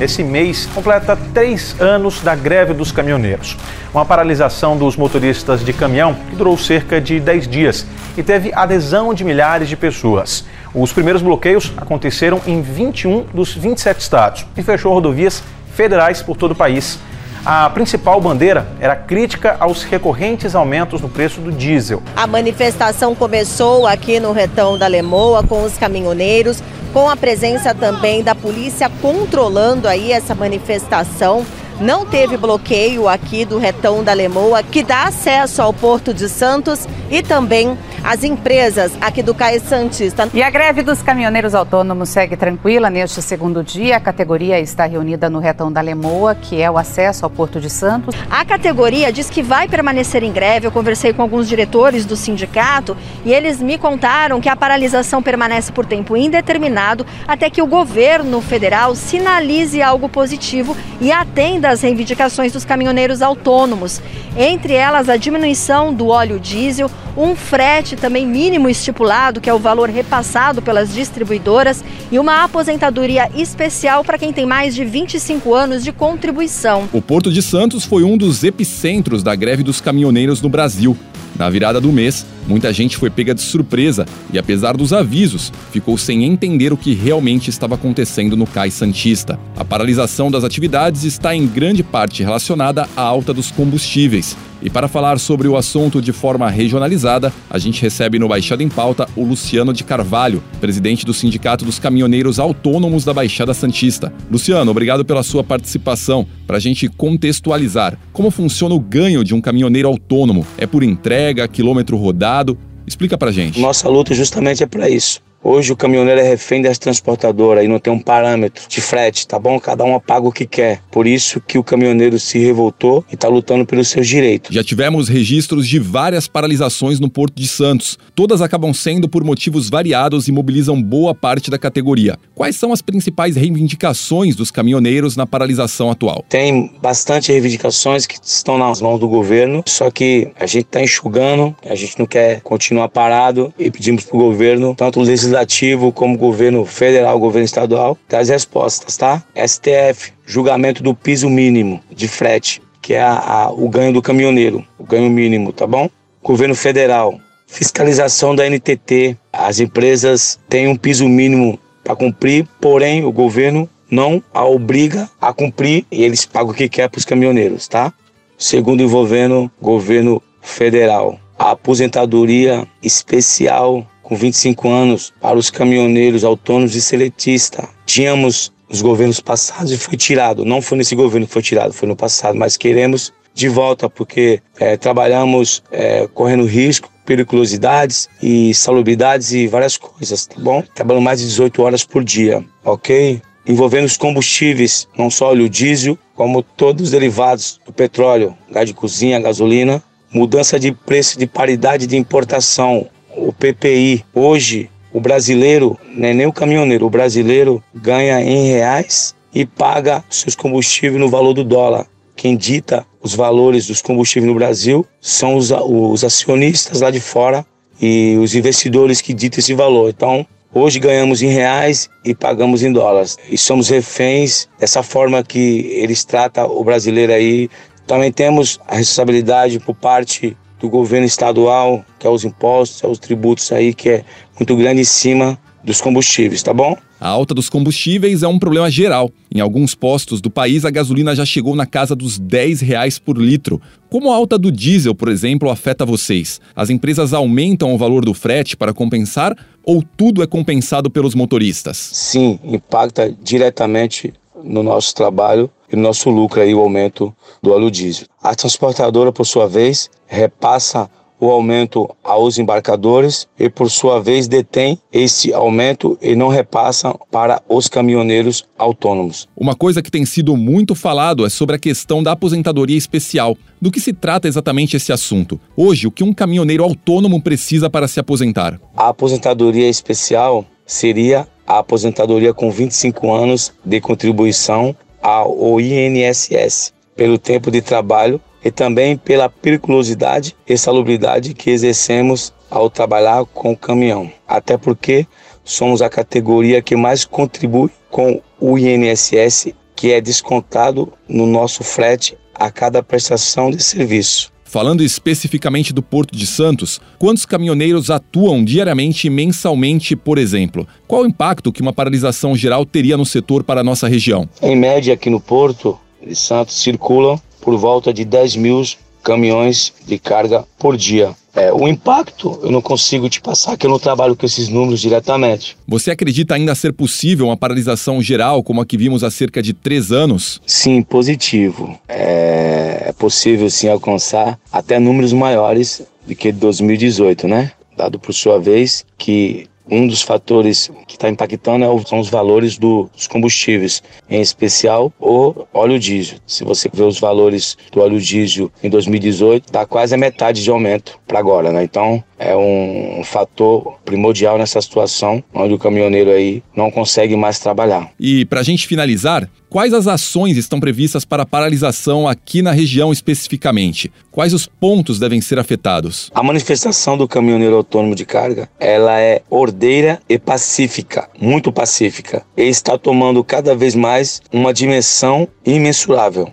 Esse mês completa três anos da greve dos caminhoneiros. Uma paralisação dos motoristas de caminhão que durou cerca de 10 dias e teve adesão de milhares de pessoas. Os primeiros bloqueios aconteceram em 21 dos 27 estados e fechou rodovias federais por todo o país. A principal bandeira era crítica aos recorrentes aumentos no preço do diesel. A manifestação começou aqui no Retão da Lemoa com os caminhoneiros, com a presença também da polícia controlando aí essa manifestação. Não teve bloqueio aqui do Retão da Lemoa, que dá acesso ao Porto de Santos e também às empresas aqui do Cais Santista. E a greve dos caminhoneiros autônomos segue tranquila neste segundo dia. A categoria está reunida no Retão da Lemoa, que é o acesso ao Porto de Santos. A categoria diz que vai permanecer em greve. Eu conversei com alguns diretores do sindicato e eles me contaram que a paralisação permanece por tempo indeterminado até que o governo federal sinalize algo positivo e atenda às reivindicações dos caminhoneiros autônomos. Entre elas, a diminuição do óleo diesel, um frete também mínimo estipulado, que é o valor repassado pelas distribuidoras, e uma aposentadoria especial para quem tem mais de 25 anos de contribuição. O Porto de Santos foi um dos epicentros da greve dos caminhoneiros no Brasil. Na virada do mês, muita gente foi pega de surpresa e, apesar dos avisos, ficou sem entender o que realmente estava acontecendo no Cais Santista. A paralisação das atividades está em grande parte relacionada à alta dos combustíveis. E para falar sobre o assunto de forma regionalizada, a gente recebe no Baixada em Pauta o Luciano de Carvalho, presidente do Sindicato dos Caminhoneiros Autônomos da Baixada Santista. Luciano, obrigado pela sua participação. Para a gente contextualizar, como funciona o ganho de um caminhoneiro autônomo? É por entrega, quilômetro rodado? Explica pra gente. Nossa luta justamente é para isso. Hoje o caminhoneiro é refém das transportadoras e não tem um parâmetro de frete, tá bom? Cada um paga o que quer. Por isso que o caminhoneiro se revoltou e está lutando pelos seus direitos. Já tivemos registros de várias paralisações no Porto de Santos. Todas acabam sendo por motivos variados e mobilizam boa parte da categoria. Quais são as principais reivindicações dos caminhoneiros na paralisação atual? Tem bastante reivindicações que estão nas mãos do governo, só que a gente está enxugando, a gente não quer continuar parado e pedimos para o governo, tanto o legislativo como governo federal, governo estadual, dar as respostas, tá? STF, julgamento do piso mínimo de frete, que é a, a, o ganho do caminhoneiro, o ganho mínimo, tá bom? Governo federal, fiscalização da NTT, as empresas têm um piso mínimo para cumprir, porém o governo não a obriga a cumprir e eles pagam o que quer para os caminhoneiros, tá? Segundo envolvendo governo federal, a aposentadoria especial com 25 anos para os caminhoneiros autônomos e seletistas. Tínhamos nos governos passados e foi tirado. Não foi nesse governo que foi tirado, foi no passado, mas queremos de volta porque é, trabalhamos é, correndo risco, periculosidades e salubridades e várias coisas, tá bom? Trabalhando mais de 18 horas por dia, ok? Envolvendo os combustíveis, não só óleo diesel, como todos os derivados do petróleo, gás de cozinha, gasolina, mudança de preço de paridade de importação, o PPI. Hoje, o brasileiro, né, nem o caminhoneiro, o brasileiro ganha em reais e paga seus combustíveis no valor do dólar. Quem dita os valores dos combustíveis no Brasil são os, os acionistas lá de fora e os investidores que ditam esse valor. Então, hoje ganhamos em reais e pagamos em dólares. E somos reféns dessa forma que eles tratam o brasileiro aí. Também temos a responsabilidade por parte do governo estadual, que é os impostos, é os tributos aí, que é muito grande em cima dos combustíveis, tá bom? A alta dos combustíveis é um problema geral. Em alguns postos do país, a gasolina já chegou na casa dos 10 reais por litro. Como a alta do diesel, por exemplo, afeta vocês? As empresas aumentam o valor do frete para compensar ou tudo é compensado pelos motoristas? Sim, impacta diretamente no nosso trabalho e no nosso lucro aí o aumento do óleo diesel. A transportadora, por sua vez, repassa o aumento aos embarcadores e, por sua vez, detém esse aumento e não repassa para os caminhoneiros autônomos. Uma coisa que tem sido muito falado é sobre a questão da aposentadoria especial. Do que se trata exatamente esse assunto? Hoje, o que um caminhoneiro autônomo precisa para se aposentar? A aposentadoria especial seria a aposentadoria com 25 anos de contribuição ao INSS pelo tempo de trabalho e também pela periculosidade e salubridade que exercemos ao trabalhar com o caminhão. Até porque somos a categoria que mais contribui com o INSS, que é descontado no nosso frete a cada prestação de serviço. Falando especificamente do Porto de Santos, quantos caminhoneiros atuam diariamente e mensalmente, por exemplo? Qual o impacto que uma paralisação geral teria no setor para a nossa região? Em média, aqui no Porto de Santos circulam por volta de 10 mil caminhões de carga por dia. É, o impacto eu não consigo te passar, que eu não trabalho com esses números diretamente. Você acredita ainda ser possível uma paralisação geral como a que vimos há cerca de três anos? Sim, positivo. É, é possível sim alcançar até números maiores do que 2018, né? Dado por sua vez que um dos fatores que está impactando é são os valores dos combustíveis, em especial o óleo diesel. Se você vê os valores do óleo diesel em 2018, está quase a metade de aumento para agora, né? Então é um fator primordial nessa situação, onde o caminhoneiro aí não consegue mais trabalhar. E para a gente finalizar, Quais as ações estão previstas para paralisação aqui na região especificamente? Quais os pontos devem ser afetados? A manifestação do caminhoneiro autônomo de carga, ela é ordeira e pacífica, muito pacífica, e está tomando cada vez mais uma dimensão imensurável.